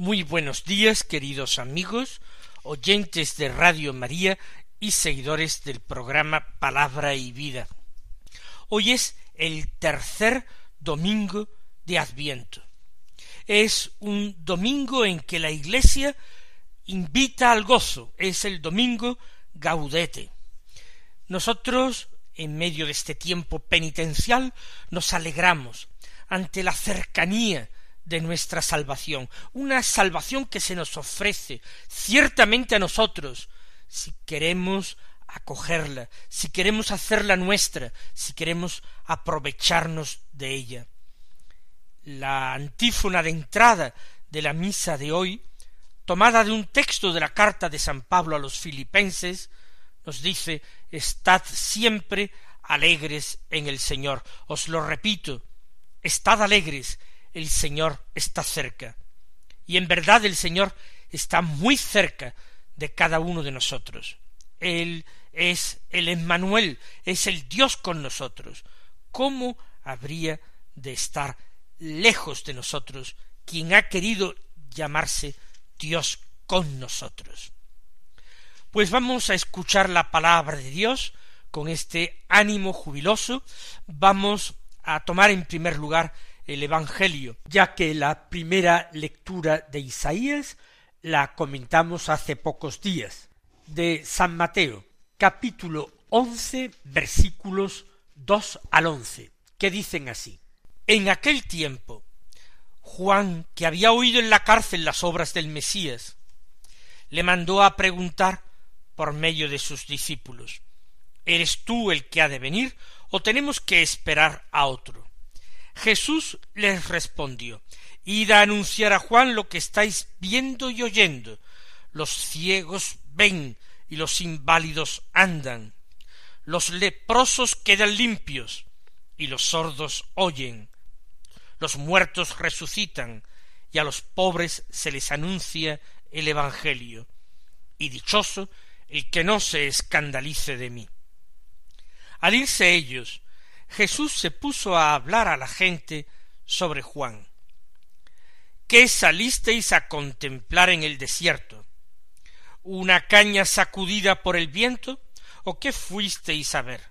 Muy buenos días, queridos amigos, oyentes de Radio María y seguidores del programa Palabra y Vida. Hoy es el tercer domingo de Adviento. Es un domingo en que la Iglesia invita al gozo, es el domingo gaudete. Nosotros, en medio de este tiempo penitencial, nos alegramos ante la cercanía de nuestra salvación, una salvación que se nos ofrece ciertamente a nosotros, si queremos acogerla, si queremos hacerla nuestra, si queremos aprovecharnos de ella. La antífona de entrada de la misa de hoy, tomada de un texto de la carta de San Pablo a los filipenses, nos dice Estad siempre alegres en el Señor. Os lo repito, estad alegres, el Señor está cerca. Y en verdad el Señor está muy cerca de cada uno de nosotros. Él es el Emmanuel, es el Dios con nosotros. ¿Cómo habría de estar lejos de nosotros quien ha querido llamarse Dios con nosotros? Pues vamos a escuchar la palabra de Dios con este ánimo jubiloso. Vamos a tomar en primer lugar el Evangelio, ya que la primera lectura de Isaías la comentamos hace pocos días, de San Mateo, capítulo once, versículos dos al once, que dicen así. En aquel tiempo, Juan, que había oído en la cárcel las obras del Mesías, le mandó a preguntar por medio de sus discípulos, ¿Eres tú el que ha de venir o tenemos que esperar a otro? Jesús les respondió Id a anunciar a Juan lo que estáis viendo y oyendo. Los ciegos ven y los inválidos andan. Los leprosos quedan limpios y los sordos oyen. Los muertos resucitan y a los pobres se les anuncia el Evangelio. Y dichoso el que no se escandalice de mí. Al irse ellos, Jesús se puso a hablar a la gente sobre Juan. ¿Qué salisteis a contemplar en el desierto? ¿Una caña sacudida por el viento? ¿O qué fuisteis a ver?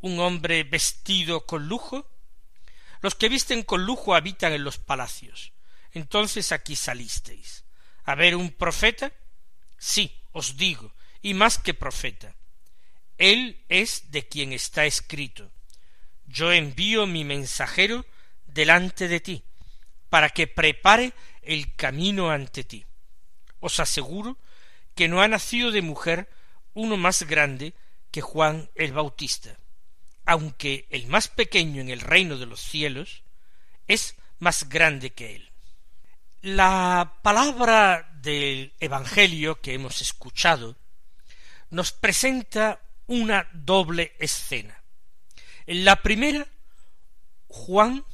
¿Un hombre vestido con lujo? Los que visten con lujo habitan en los palacios. Entonces aquí salisteis. ¿A ver un profeta? Sí, os digo, y más que profeta. Él es de quien está escrito yo envío mi mensajero delante de ti, para que prepare el camino ante ti. Os aseguro que no ha nacido de mujer uno más grande que Juan el Bautista, aunque el más pequeño en el reino de los cielos es más grande que él. La palabra del Evangelio que hemos escuchado nos presenta una doble escena. En la primera, Juan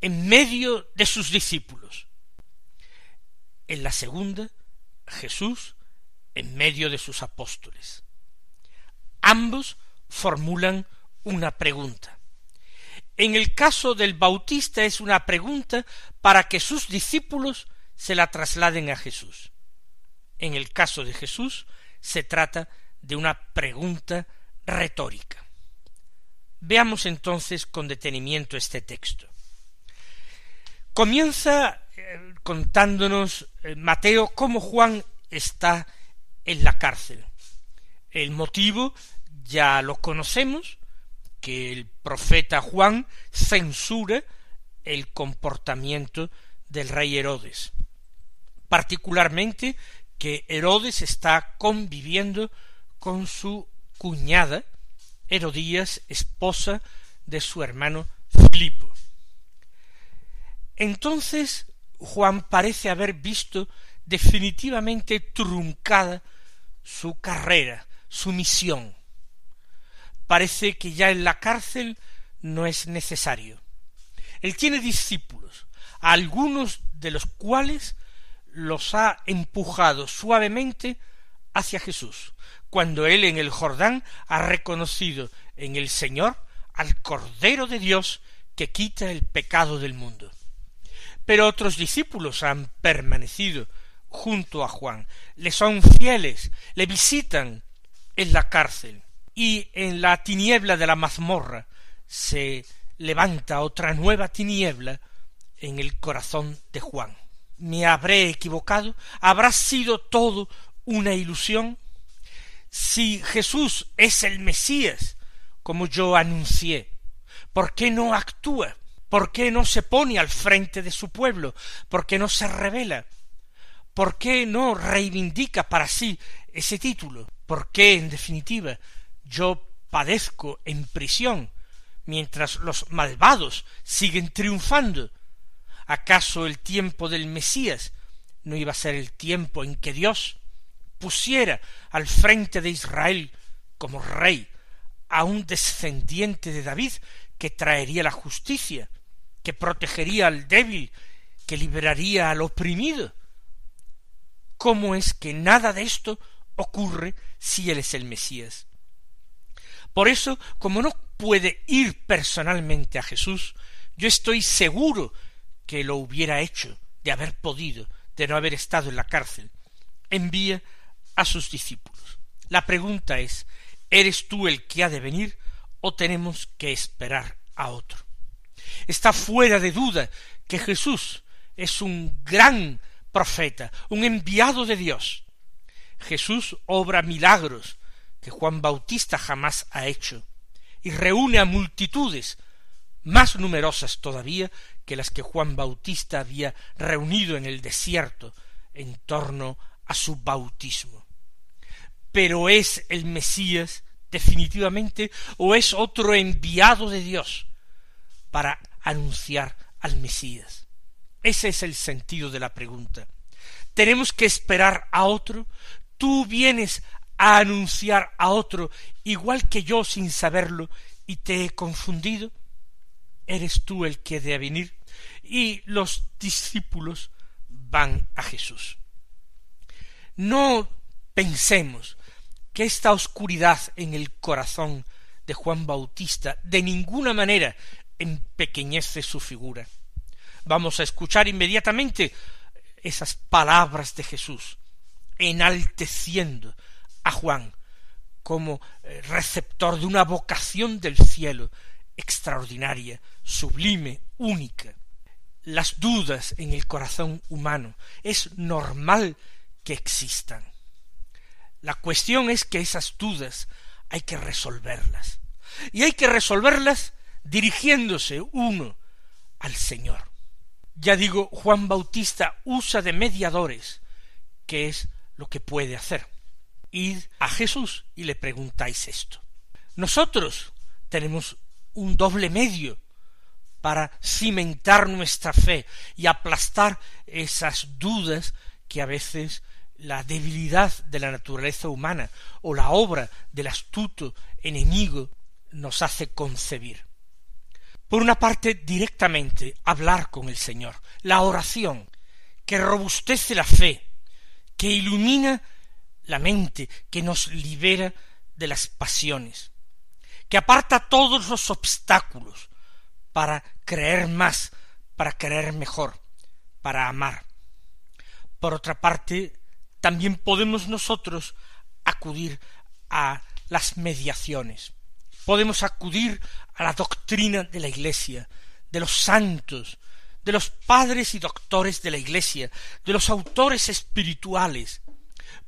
en medio de sus discípulos. En la segunda, Jesús en medio de sus apóstoles. Ambos formulan una pregunta. En el caso del Bautista es una pregunta para que sus discípulos se la trasladen a Jesús. En el caso de Jesús se trata de una pregunta retórica. Veamos entonces con detenimiento este texto. Comienza eh, contándonos eh, Mateo cómo Juan está en la cárcel. El motivo ya lo conocemos, que el profeta Juan censura el comportamiento del rey Herodes, particularmente que Herodes está conviviendo con su cuñada, Herodías, esposa de su hermano Filipo. Entonces Juan parece haber visto definitivamente truncada su carrera, su misión. Parece que ya en la cárcel no es necesario. Él tiene discípulos, algunos de los cuales los ha empujado suavemente hacia Jesús, cuando él en el Jordán ha reconocido en el Señor al Cordero de Dios que quita el pecado del mundo. Pero otros discípulos han permanecido junto a Juan, le son fieles, le visitan en la cárcel, y en la tiniebla de la mazmorra se levanta otra nueva tiniebla en el corazón de Juan. ¿Me habré equivocado? ¿Habrá sido todo una ilusión? Si Jesús es el Mesías, como yo anuncié, ¿por qué no actúa? ¿Por qué no se pone al frente de su pueblo? ¿Por qué no se revela? ¿Por qué no reivindica para sí ese título? ¿Por qué, en definitiva, yo padezco en prisión mientras los malvados siguen triunfando? ¿Acaso el tiempo del Mesías no iba a ser el tiempo en que Dios pusiera al frente de Israel como rey a un descendiente de David que traería la justicia, que protegería al débil, que liberaría al oprimido? ¿Cómo es que nada de esto ocurre si él es el Mesías? Por eso, como no puede ir personalmente a Jesús, yo estoy seguro que lo hubiera hecho, de haber podido, de no haber estado en la cárcel. Envía a sus discípulos. La pregunta es, ¿eres tú el que ha de venir o tenemos que esperar a otro? Está fuera de duda que Jesús es un gran profeta, un enviado de Dios. Jesús obra milagros que Juan Bautista jamás ha hecho, y reúne a multitudes más numerosas todavía que las que Juan Bautista había reunido en el desierto en torno a su bautismo. Pero es el Mesías definitivamente o es otro enviado de Dios para anunciar al Mesías. Ese es el sentido de la pregunta. ¿Tenemos que esperar a otro? ¿Tú vienes a anunciar a otro igual que yo sin saberlo y te he confundido? ¿Eres tú el que debe venir? Y los discípulos van a Jesús. No pensemos que esta oscuridad en el corazón de Juan Bautista de ninguna manera empequeñece su figura. Vamos a escuchar inmediatamente esas palabras de Jesús, enalteciendo a Juan como eh, receptor de una vocación del cielo extraordinaria, sublime, única. Las dudas en el corazón humano es normal que existan. La cuestión es que esas dudas hay que resolverlas. Y hay que resolverlas dirigiéndose uno al Señor. Ya digo, Juan Bautista usa de mediadores, que es lo que puede hacer. Id a Jesús y le preguntáis esto. Nosotros tenemos un doble medio para cimentar nuestra fe y aplastar esas dudas que a veces la debilidad de la naturaleza humana o la obra del astuto enemigo nos hace concebir. Por una parte, directamente hablar con el Señor, la oración, que robustece la fe, que ilumina la mente, que nos libera de las pasiones, que aparta todos los obstáculos para creer más, para creer mejor, para amar. Por otra parte, también podemos nosotros acudir a las mediaciones, podemos acudir a la doctrina de la Iglesia, de los santos, de los padres y doctores de la Iglesia, de los autores espirituales.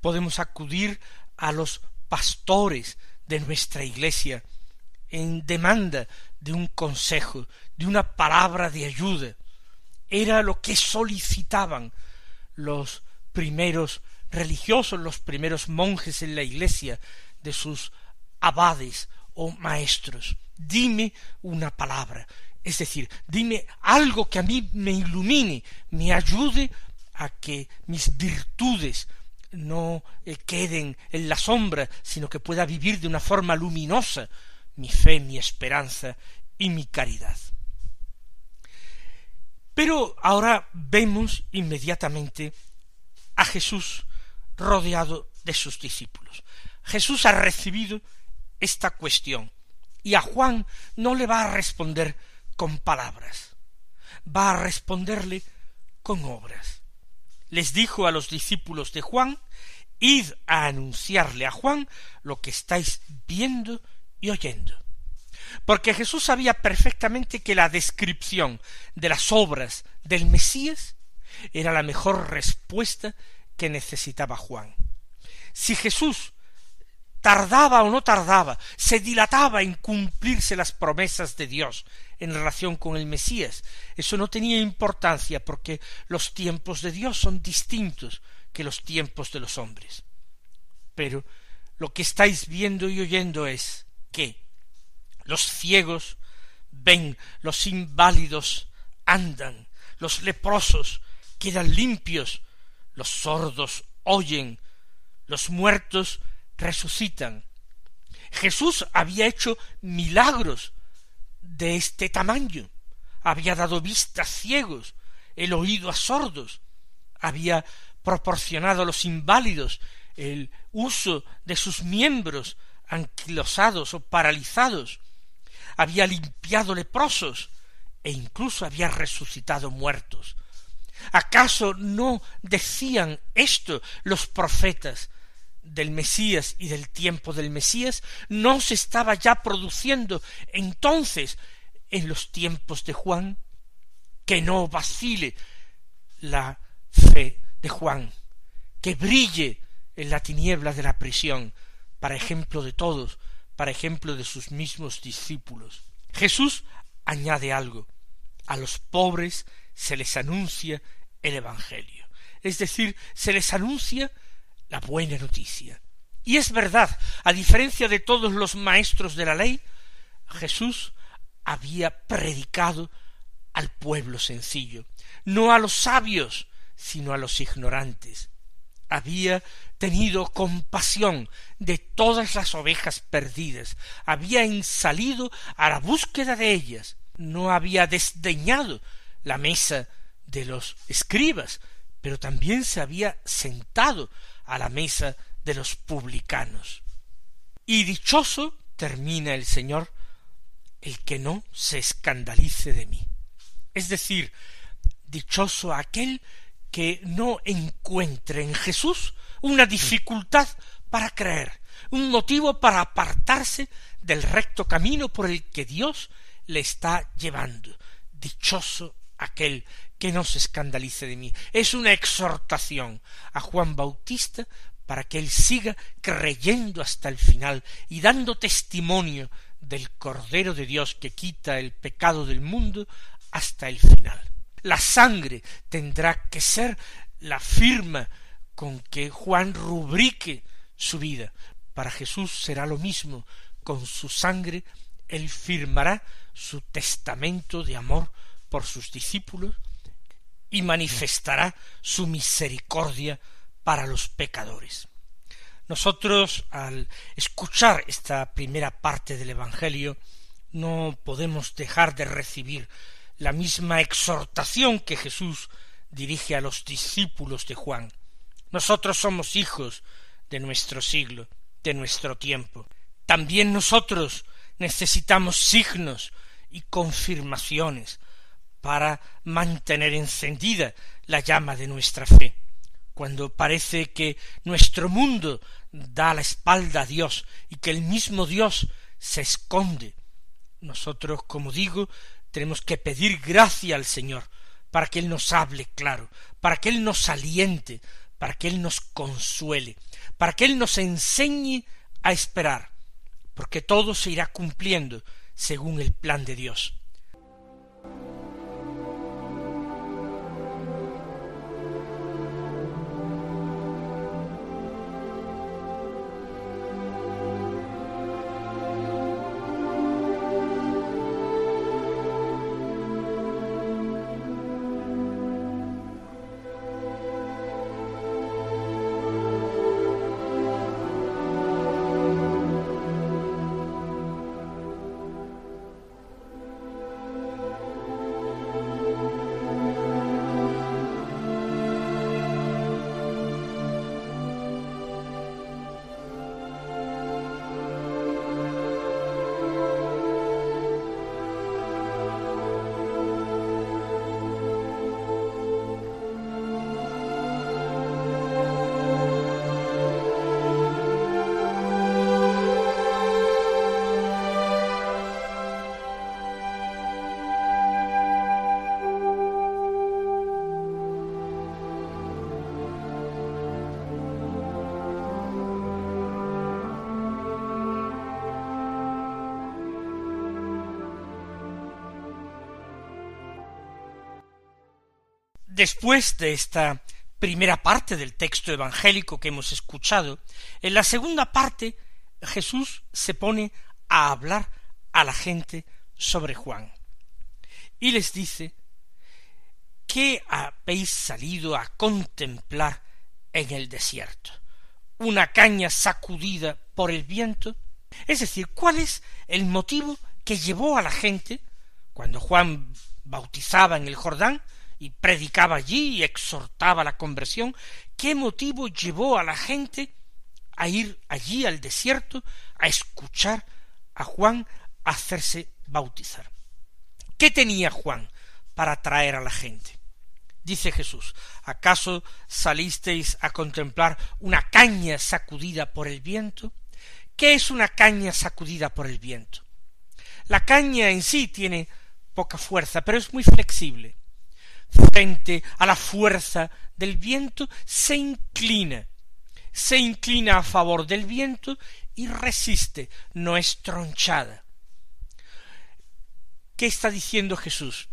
Podemos acudir a los pastores de nuestra Iglesia en demanda de un consejo, de una palabra de ayuda. Era lo que solicitaban los primeros religiosos, los primeros monjes en la Iglesia, de sus abades o maestros dime una palabra, es decir, dime algo que a mí me ilumine, me ayude a que mis virtudes no eh, queden en la sombra, sino que pueda vivir de una forma luminosa mi fe, mi esperanza y mi caridad. Pero ahora vemos inmediatamente a Jesús rodeado de sus discípulos. Jesús ha recibido esta cuestión y a Juan no le va a responder con palabras, va a responderle con obras. Les dijo a los discípulos de Juan, id a anunciarle a Juan lo que estáis viendo y oyendo porque Jesús sabía perfectamente que la descripción de las obras del Mesías era la mejor respuesta que necesitaba Juan. Si Jesús tardaba o no tardaba, se dilataba en cumplirse las promesas de Dios en relación con el Mesías, eso no tenía importancia porque los tiempos de Dios son distintos que los tiempos de los hombres. Pero lo que estáis viendo y oyendo es que los ciegos ven, los inválidos andan, los leprosos quedan limpios, los sordos oyen, los muertos resucitan. Jesús había hecho milagros de este tamaño, había dado vista a ciegos, el oído a sordos, había proporcionado a los inválidos el uso de sus miembros anquilosados o paralizados, había limpiado leprosos e incluso había resucitado muertos. ¿Acaso no decían esto los profetas del Mesías y del tiempo del Mesías? ¿No se estaba ya produciendo entonces en los tiempos de Juan? Que no vacile la fe de Juan, que brille en la tiniebla de la prisión, para ejemplo de todos para ejemplo de sus mismos discípulos. Jesús añade algo. A los pobres se les anuncia el Evangelio. Es decir, se les anuncia la buena noticia. Y es verdad, a diferencia de todos los maestros de la ley, Jesús había predicado al pueblo sencillo, no a los sabios, sino a los ignorantes había tenido compasión de todas las ovejas perdidas, había ensalido a la búsqueda de ellas, no había desdeñado la mesa de los escribas, pero también se había sentado a la mesa de los publicanos. Y dichoso, termina el Señor, el que no se escandalice de mí. Es decir, dichoso aquel que no encuentre en Jesús una dificultad para creer, un motivo para apartarse del recto camino por el que Dios le está llevando. Dichoso aquel que no se escandalice de mí. Es una exhortación a Juan Bautista para que él siga creyendo hasta el final y dando testimonio del Cordero de Dios que quita el pecado del mundo hasta el final la sangre tendrá que ser la firma con que Juan rubrique su vida. Para Jesús será lo mismo, con su sangre él firmará su testamento de amor por sus discípulos y manifestará su misericordia para los pecadores. Nosotros, al escuchar esta primera parte del Evangelio, no podemos dejar de recibir la misma exhortación que Jesús dirige a los discípulos de Juan. Nosotros somos hijos de nuestro siglo, de nuestro tiempo. También nosotros necesitamos signos y confirmaciones para mantener encendida la llama de nuestra fe. Cuando parece que nuestro mundo da la espalda a Dios y que el mismo Dios se esconde, nosotros, como digo, tenemos que pedir gracia al Señor para que Él nos hable claro, para que Él nos aliente, para que Él nos consuele, para que Él nos enseñe a esperar, porque todo se irá cumpliendo según el plan de Dios. Después de esta primera parte del texto evangélico que hemos escuchado, en la segunda parte Jesús se pone a hablar a la gente sobre Juan. Y les dice, ¿qué habéis salido a contemplar en el desierto? ¿Una caña sacudida por el viento? Es decir, ¿cuál es el motivo que llevó a la gente, cuando Juan bautizaba en el Jordán y predicaba allí y exhortaba la conversión, qué motivo llevó a la gente a ir allí al desierto a escuchar a Juan hacerse bautizar. ¿Qué tenía Juan para atraer a la gente? Dice Jesús, ¿acaso salisteis a contemplar una caña sacudida por el viento? ¿Qué es una caña sacudida por el viento? La caña en sí tiene poca fuerza, pero es muy flexible. Frente a la fuerza del viento se inclina, se inclina a favor del viento y resiste, no es tronchada. ¿Qué está diciendo Jesús?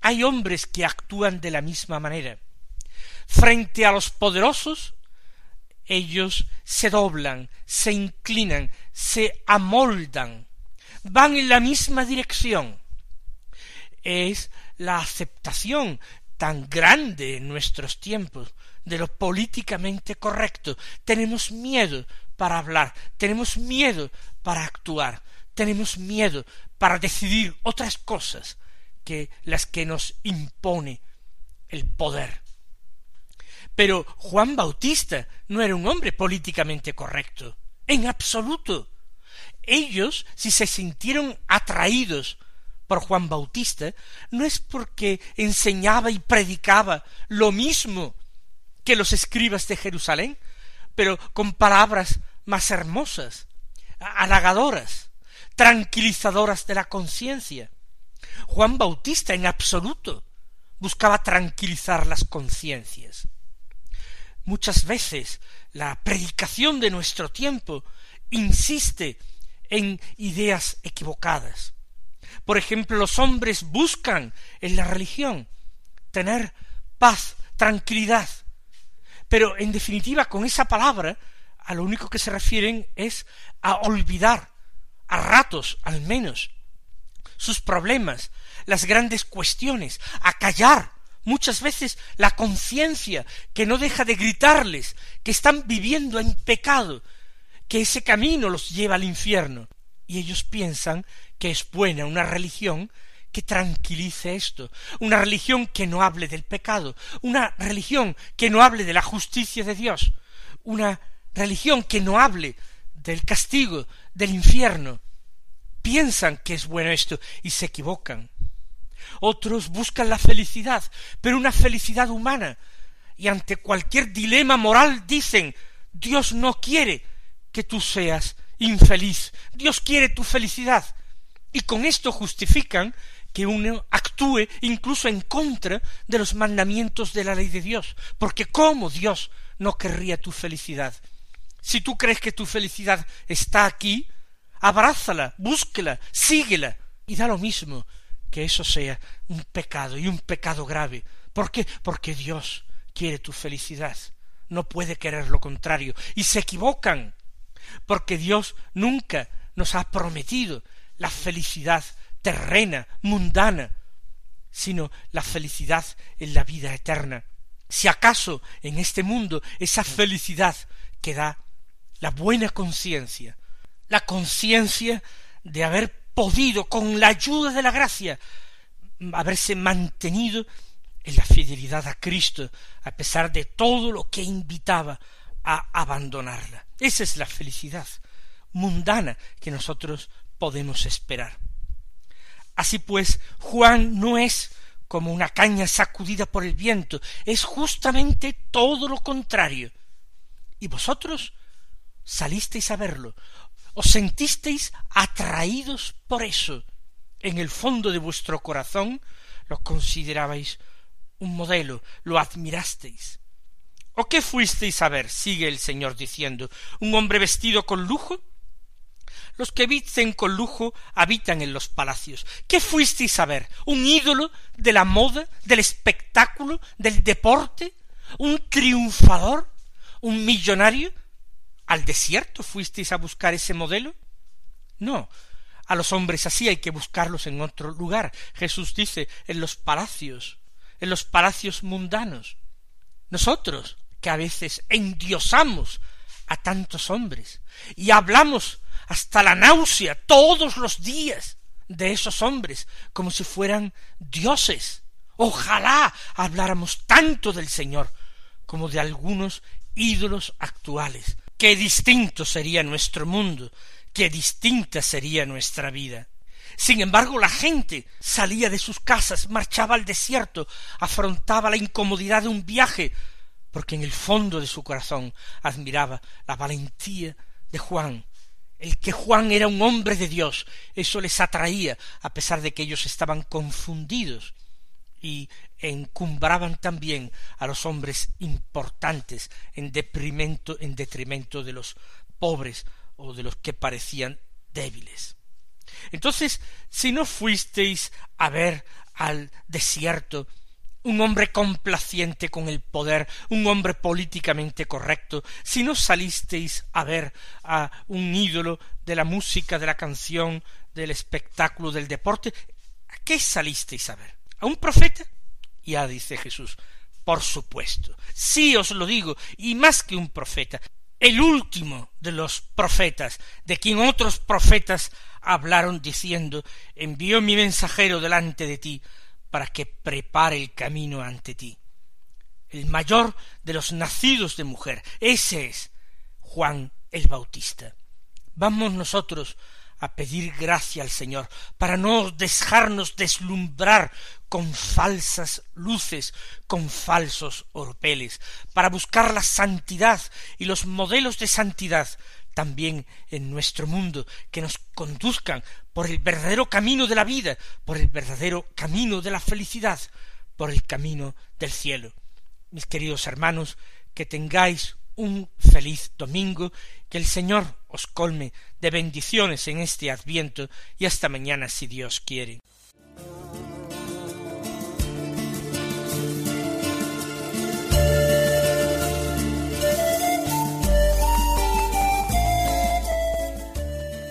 Hay hombres que actúan de la misma manera. Frente a los poderosos, ellos se doblan, se inclinan, se amoldan, van en la misma dirección. Es la aceptación tan grande en nuestros tiempos de lo políticamente correcto. Tenemos miedo para hablar, tenemos miedo para actuar, tenemos miedo para decidir otras cosas que las que nos impone el poder. Pero Juan Bautista no era un hombre políticamente correcto, en absoluto. Ellos, si se sintieron atraídos por Juan Bautista, no es porque enseñaba y predicaba lo mismo que los escribas de Jerusalén, pero con palabras más hermosas, halagadoras, tranquilizadoras de la conciencia. Juan Bautista en absoluto buscaba tranquilizar las conciencias. Muchas veces la predicación de nuestro tiempo insiste en ideas equivocadas. Por ejemplo, los hombres buscan en la religión tener paz, tranquilidad, pero en definitiva con esa palabra a lo único que se refieren es a olvidar a ratos al menos, sus problemas, las grandes cuestiones, a callar muchas veces la conciencia que no deja de gritarles que están viviendo en pecado, que ese camino los lleva al infierno. Y ellos piensan que es buena una religión que tranquilice esto, una religión que no hable del pecado, una religión que no hable de la justicia de Dios, una religión que no hable del castigo, del infierno. Piensan que es bueno esto y se equivocan. Otros buscan la felicidad, pero una felicidad humana, y ante cualquier dilema moral dicen Dios no quiere que tú seas infeliz, Dios quiere tu felicidad. Y con esto justifican que uno actúe incluso en contra de los mandamientos de la ley de Dios, porque ¿cómo Dios no querría tu felicidad? Si tú crees que tu felicidad está aquí, abrázala, búsquela, síguela, y da lo mismo que eso sea un pecado y un pecado grave. ¿Por qué? Porque Dios quiere tu felicidad, no puede querer lo contrario, y se equivocan, porque Dios nunca nos ha prometido la felicidad terrena, mundana, sino la felicidad en la vida eterna. Si acaso en este mundo esa felicidad que da la buena conciencia, la conciencia de haber podido, con la ayuda de la gracia, haberse mantenido en la fidelidad a Cristo, a pesar de todo lo que invitaba a abandonarla. Esa es la felicidad mundana que nosotros podemos esperar. Así pues, Juan no es como una caña sacudida por el viento, es justamente todo lo contrario. Y vosotros salisteis a verlo, os sentisteis atraídos por eso. En el fondo de vuestro corazón lo considerabais un modelo, lo admirasteis. ¿O qué fuisteis a ver? sigue el Señor diciendo, un hombre vestido con lujo. Los que visten con lujo habitan en los palacios. ¿Qué fuisteis a ver? ¿Un ídolo de la moda, del espectáculo, del deporte? ¿Un triunfador? ¿Un millonario? ¿Al desierto fuisteis a buscar ese modelo? No, a los hombres así hay que buscarlos en otro lugar. Jesús dice en los palacios, en los palacios mundanos. Nosotros, que a veces endiosamos a tantos hombres y hablamos hasta la náusea todos los días de esos hombres como si fueran dioses. Ojalá habláramos tanto del Señor como de algunos ídolos actuales. Qué distinto sería nuestro mundo, qué distinta sería nuestra vida. Sin embargo, la gente salía de sus casas, marchaba al desierto, afrontaba la incomodidad de un viaje, porque en el fondo de su corazón admiraba la valentía de Juan, el que Juan era un hombre de Dios, eso les atraía, a pesar de que ellos estaban confundidos y encumbraban también a los hombres importantes en detrimento, en detrimento de los pobres o de los que parecían débiles. Entonces, si no fuisteis a ver al desierto un hombre complaciente con el poder, un hombre políticamente correcto, si no salisteis a ver a un ídolo de la música, de la canción, del espectáculo, del deporte, ¿a qué salisteis a ver? ¿A un profeta? Ya dice Jesús, por supuesto, sí os lo digo, y más que un profeta, el último de los profetas, de quien otros profetas hablaron diciendo, envió mi mensajero delante de ti, para que prepare el camino ante ti. El mayor de los nacidos de mujer, ese es Juan el Bautista. Vamos nosotros a pedir gracia al Señor para no dejarnos deslumbrar con falsas luces, con falsos orpeles, para buscar la santidad y los modelos de santidad también en nuestro mundo, que nos conduzcan por el verdadero camino de la vida, por el verdadero camino de la felicidad, por el camino del cielo. Mis queridos hermanos, que tengáis un feliz domingo, que el Señor os colme de bendiciones en este adviento y hasta mañana si Dios quiere.